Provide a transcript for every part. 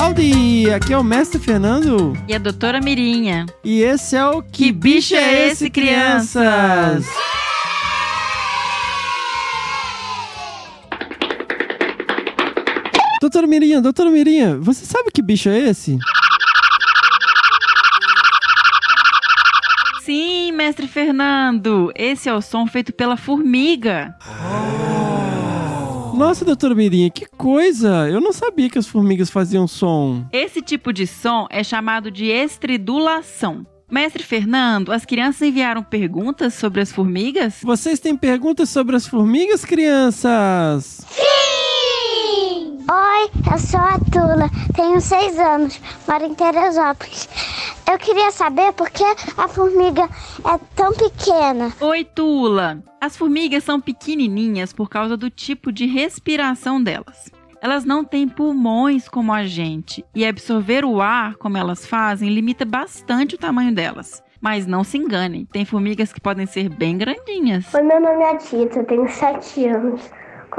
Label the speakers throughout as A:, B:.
A: Howdy! Aqui é o Mestre Fernando.
B: E a doutora Mirinha.
A: E esse é o Que, que Bicho é Esse, crianças? Doutora Mirinha, doutora Mirinha, você sabe que bicho é esse?
B: Sim, mestre Fernando. Esse é o som feito pela formiga.
A: Nossa, doutora Mirinha, que coisa! Eu não sabia que as formigas faziam som.
B: Esse tipo de som é chamado de estridulação. Mestre Fernando, as crianças enviaram perguntas sobre as formigas?
A: Vocês têm perguntas sobre as formigas, crianças?
C: Sim! Oi, eu sou a Tula, tenho seis anos, moro em Teresópolis. Eu queria saber por que a formiga é tão pequena.
B: Oi, Tula. As formigas são pequenininhas por causa do tipo de respiração delas. Elas não têm pulmões como a gente e absorver o ar como elas fazem limita bastante o tamanho delas. Mas não se enganem, tem formigas que podem ser bem grandinhas.
C: Oi, meu nome é Tita, tenho 7 anos.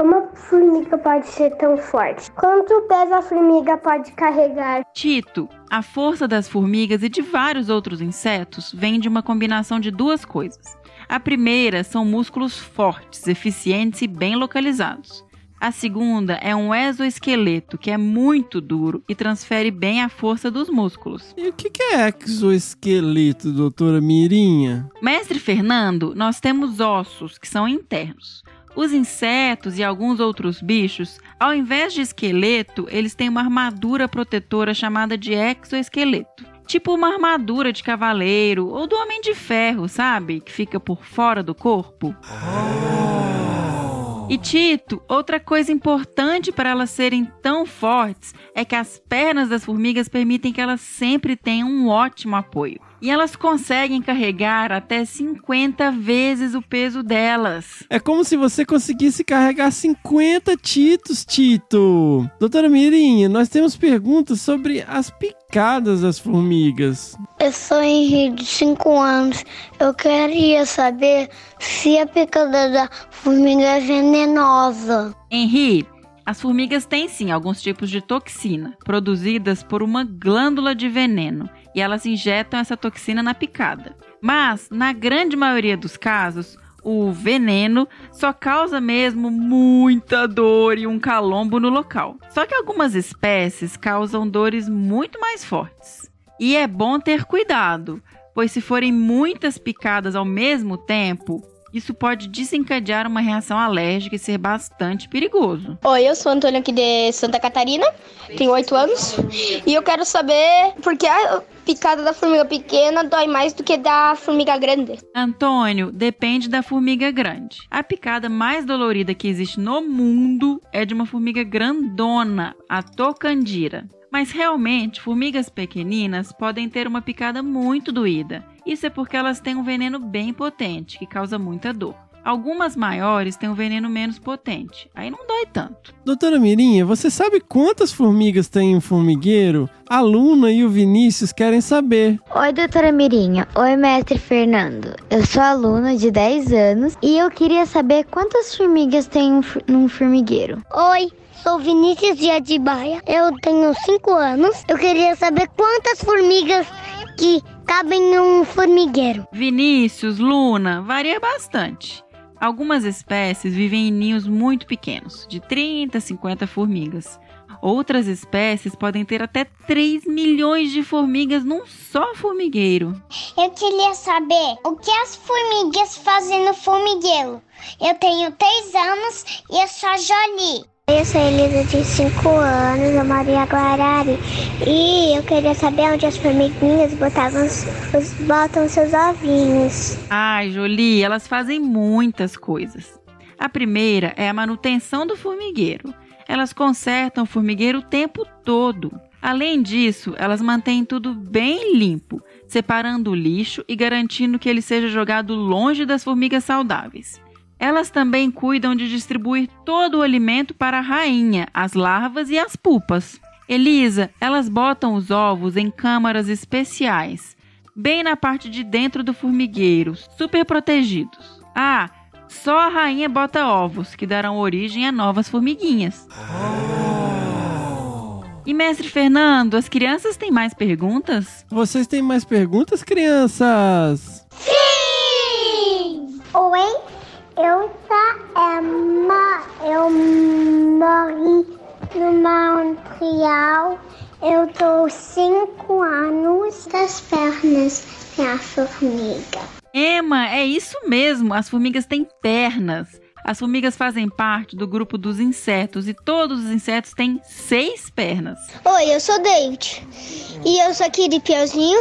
C: Como a formiga pode ser tão forte? Quanto peso a formiga pode carregar?
B: Tito, a força das formigas e de vários outros insetos vem de uma combinação de duas coisas. A primeira são músculos fortes, eficientes e bem localizados. A segunda é um exoesqueleto que é muito duro e transfere bem a força dos músculos.
A: E o que é exoesqueleto, doutora Mirinha?
B: Mestre Fernando, nós temos ossos que são internos. Os insetos e alguns outros bichos, ao invés de esqueleto, eles têm uma armadura protetora chamada de exoesqueleto. Tipo uma armadura de cavaleiro ou do Homem de Ferro, sabe? Que fica por fora do corpo. E Tito, outra coisa importante para elas serem tão fortes é que as pernas das formigas permitem que elas sempre tenham um ótimo apoio. E elas conseguem carregar até 50 vezes o peso delas.
A: É como se você conseguisse carregar 50 Titos, Tito. Doutora Mirinha, nós temos perguntas sobre as picadas das formigas.
C: Eu sou Henrique, de 5 anos. Eu queria saber se a picada da formiga é venenosa.
B: Henrique, as formigas têm sim alguns tipos de toxina, produzidas por uma glândula de veneno e elas injetam essa toxina na picada. Mas, na grande maioria dos casos, o veneno só causa mesmo muita dor e um calombo no local. Só que algumas espécies causam dores muito mais fortes. E é bom ter cuidado, pois se forem muitas picadas ao mesmo tempo, isso pode desencadear uma reação alérgica e ser bastante perigoso.
D: Oi, eu sou Antônio aqui de Santa Catarina, tenho 8 anos e eu quero saber por que a picada da formiga pequena dói mais do que da formiga grande.
B: Antônio, depende da formiga grande. A picada mais dolorida que existe no mundo é de uma formiga grandona, a tocandira. Mas realmente, formigas pequeninas podem ter uma picada muito doída. Isso é porque elas têm um veneno bem potente, que causa muita dor. Algumas maiores têm um veneno menos potente, aí não dói tanto.
A: Doutora Mirinha, você sabe quantas formigas tem um formigueiro? A Luna e o Vinícius querem saber.
E: Oi, doutora Mirinha. Oi, mestre Fernando. Eu sou aluna de 10 anos e eu queria saber quantas formigas tem num formigueiro.
C: Oi, Sou Vinícius de Adibaia, eu tenho 5 anos. Eu queria saber quantas formigas que cabem em um formigueiro.
B: Vinícius, Luna, varia bastante. Algumas espécies vivem em ninhos muito pequenos, de 30 a 50 formigas. Outras espécies podem ter até 3 milhões de formigas num só formigueiro.
C: Eu queria saber o que as formigas fazem no formigueiro. Eu tenho 3 anos e eu sou Jolie. Eu sou Elisa de 5 anos, eu moro em Aguarari. E eu queria saber onde as formiguinhas botavam os, os, botam seus ovinhos.
B: Ai, Jolie, elas fazem muitas coisas. A primeira é a manutenção do formigueiro. Elas consertam o formigueiro o tempo todo. Além disso, elas mantêm tudo bem limpo, separando o lixo e garantindo que ele seja jogado longe das formigas saudáveis. Elas também cuidam de distribuir todo o alimento para a rainha, as larvas e as pupas. Elisa, elas botam os ovos em câmaras especiais, bem na parte de dentro do formigueiro, super protegidos. Ah, só a rainha bota ovos, que darão origem a novas formiguinhas. E mestre Fernando, as crianças têm mais perguntas?
A: Vocês têm mais perguntas, crianças?
C: Sim! Oi, eu sou Emma. Eu morri no Montreal. Eu tô cinco anos das pernas da formiga.
B: Emma, é isso mesmo, as formigas têm pernas. As formigas fazem parte do grupo dos insetos e todos os insetos têm seis pernas.
D: Oi, eu sou David. E eu sou aqui de Piauzinho.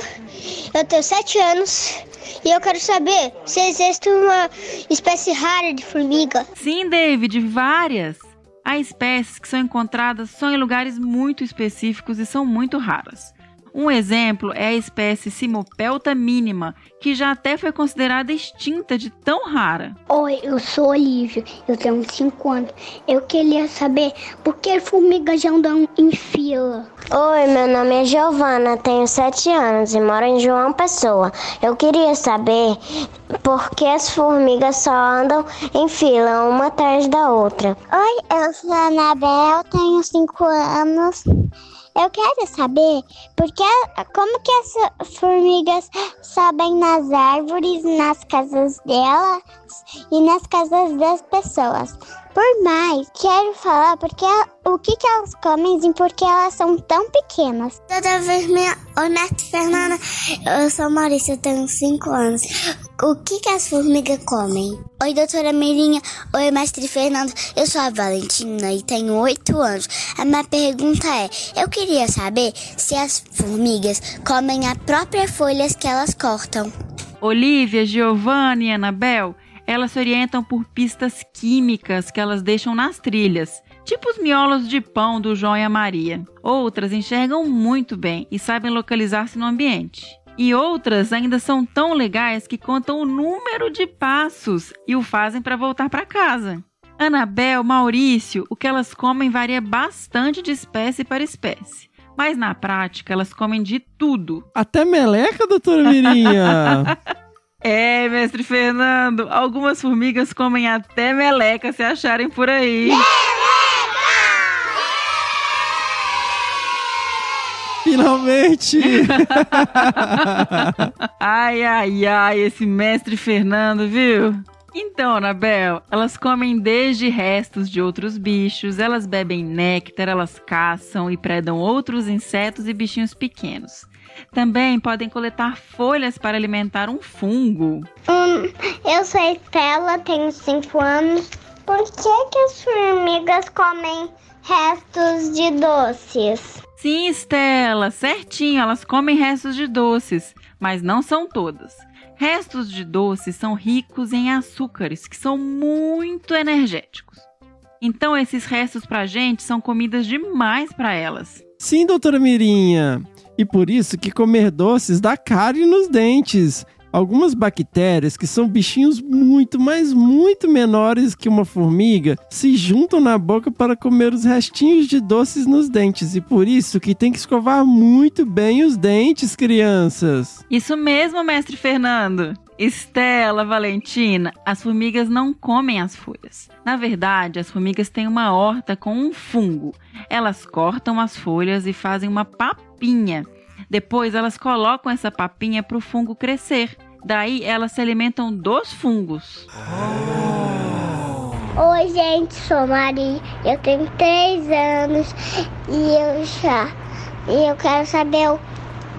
D: Eu tenho sete anos. E eu quero saber se existe uma espécie rara de formiga.
B: Sim, David, várias. Há espécies que são encontradas só em lugares muito específicos e são muito raras. Um exemplo é a espécie Simopelta mínima, que já até foi considerada extinta de tão rara.
C: Oi, eu sou Olivia. Eu tenho 5 anos. Eu queria saber por que formigas andam em fila.
F: Oi, meu nome é Giovana, tenho 7 anos e moro em João Pessoa. Eu queria saber por que as formigas só andam em fila, uma atrás da outra.
C: Oi, eu sou a Anabel, tenho 5 anos. Eu quero saber porque, como que as formigas sobem nas árvores, nas casas delas e nas casas das pessoas. Por mais, quero falar porque o que, que elas comem e por que elas são tão pequenas.
G: Toda vez minha. Oi, mestre Fernanda. Eu sou Maurícia, eu tenho 5 anos. O que, que as formigas comem? Oi, doutora Mirinha. Oi, mestre Fernando. Eu sou a Valentina e tenho 8 anos. A minha pergunta é: eu queria saber se as formigas comem as próprias folhas que elas cortam.
B: Olivia, Giovanni e Anabel, elas se orientam por pistas químicas que elas deixam nas trilhas, tipo os miolos de pão do João e a Maria. Outras enxergam muito bem e sabem localizar-se no ambiente. E outras ainda são tão legais que contam o número de passos e o fazem para voltar para casa. Anabel, Maurício, o que elas comem varia bastante de espécie para espécie. Mas na prática, elas comem de tudo.
A: Até meleca, doutora Mirinha?
B: É, mestre Fernando, algumas formigas comem até meleca se acharem por aí.
A: Finalmente!
B: ai, ai, ai, esse mestre Fernando, viu? Então, Anabel, elas comem desde restos de outros bichos, elas bebem néctar, elas caçam e predam outros insetos e bichinhos pequenos. Também podem coletar folhas para alimentar um fungo.
C: Hum, eu sou Estela, tenho 5 anos. Por que, que as formigas comem restos de doces?
B: Sim, Estela, certinho, elas comem restos de doces, mas não são todas. Restos de doces são ricos em açúcares, que são muito energéticos. Então, esses restos pra gente são comidas demais para elas.
A: Sim, doutora Mirinha. E por isso que comer doces dá cárie nos dentes. Algumas bactérias, que são bichinhos muito, mas muito menores que uma formiga, se juntam na boca para comer os restinhos de doces nos dentes. E por isso que tem que escovar muito bem os dentes, crianças.
B: Isso mesmo, mestre Fernando. Estela, Valentina, as formigas não comem as folhas. Na verdade, as formigas têm uma horta com um fungo. Elas cortam as folhas e fazem uma papinha. Depois elas colocam essa papinha para o fungo crescer. Daí elas se alimentam dos fungos.
C: Oi, gente, sou Maria. Eu tenho 3 anos e eu já. E eu quero saber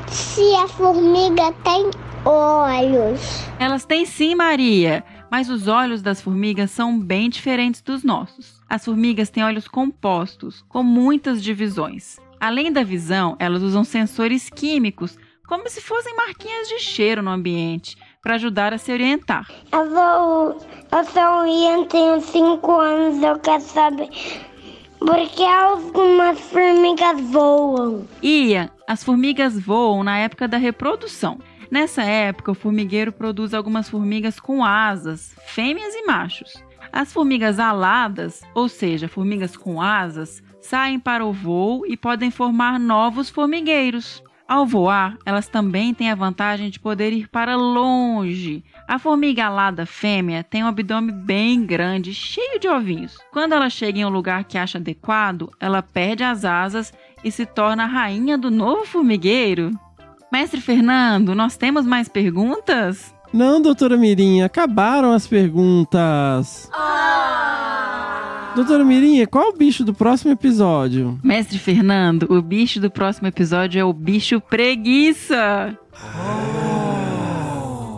C: se a formiga tem olhos.
B: Elas têm sim, Maria, mas os olhos das formigas são bem diferentes dos nossos. As formigas têm olhos compostos, com muitas divisões. Além da visão, elas usam sensores químicos, como se fossem marquinhas de cheiro no ambiente, para ajudar a se orientar.
C: Eu vou. Eu sou Ian, tenho 5 anos. Eu quero saber por que algumas formigas voam.
B: Ian, as formigas voam na época da reprodução. Nessa época, o formigueiro produz algumas formigas com asas, fêmeas e machos. As formigas aladas, ou seja, formigas com asas, saem para o voo e podem formar novos formigueiros. Ao voar, elas também têm a vantagem de poder ir para longe. A formiga alada fêmea tem um abdômen bem grande, cheio de ovinhos. Quando ela chega em um lugar que acha adequado, ela perde as asas e se torna a rainha do novo formigueiro? Mestre Fernando, nós temos mais perguntas?
A: Não, doutora Mirinha, acabaram as perguntas. Doutora Mirinha, qual o bicho do próximo episódio?
B: Mestre Fernando, o bicho do próximo episódio é o bicho preguiça.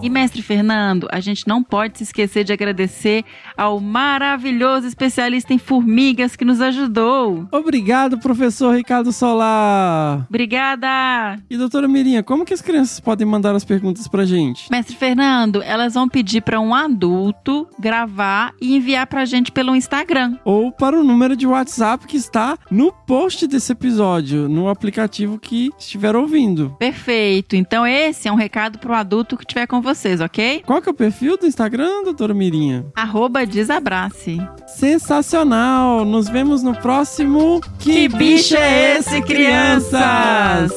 B: E mestre Fernando, a gente não pode se esquecer de agradecer ao maravilhoso especialista em formigas que nos ajudou.
A: Obrigado, professor Ricardo Solar.
B: Obrigada!
A: E doutora Mirinha, como que as crianças podem mandar as perguntas pra gente?
B: Mestre Fernando, elas vão pedir para um adulto gravar e enviar pra gente pelo Instagram.
A: Ou para o número de WhatsApp que está no post desse episódio, no aplicativo que estiver ouvindo.
B: Perfeito. Então esse é um recado pro adulto que tiver com vocês, ok?
A: Qual que é o perfil do Instagram, doutora Mirinha?
B: Arroba desabrace.
A: Sensacional! Nos vemos no próximo
B: Que bicho é esse, crianças?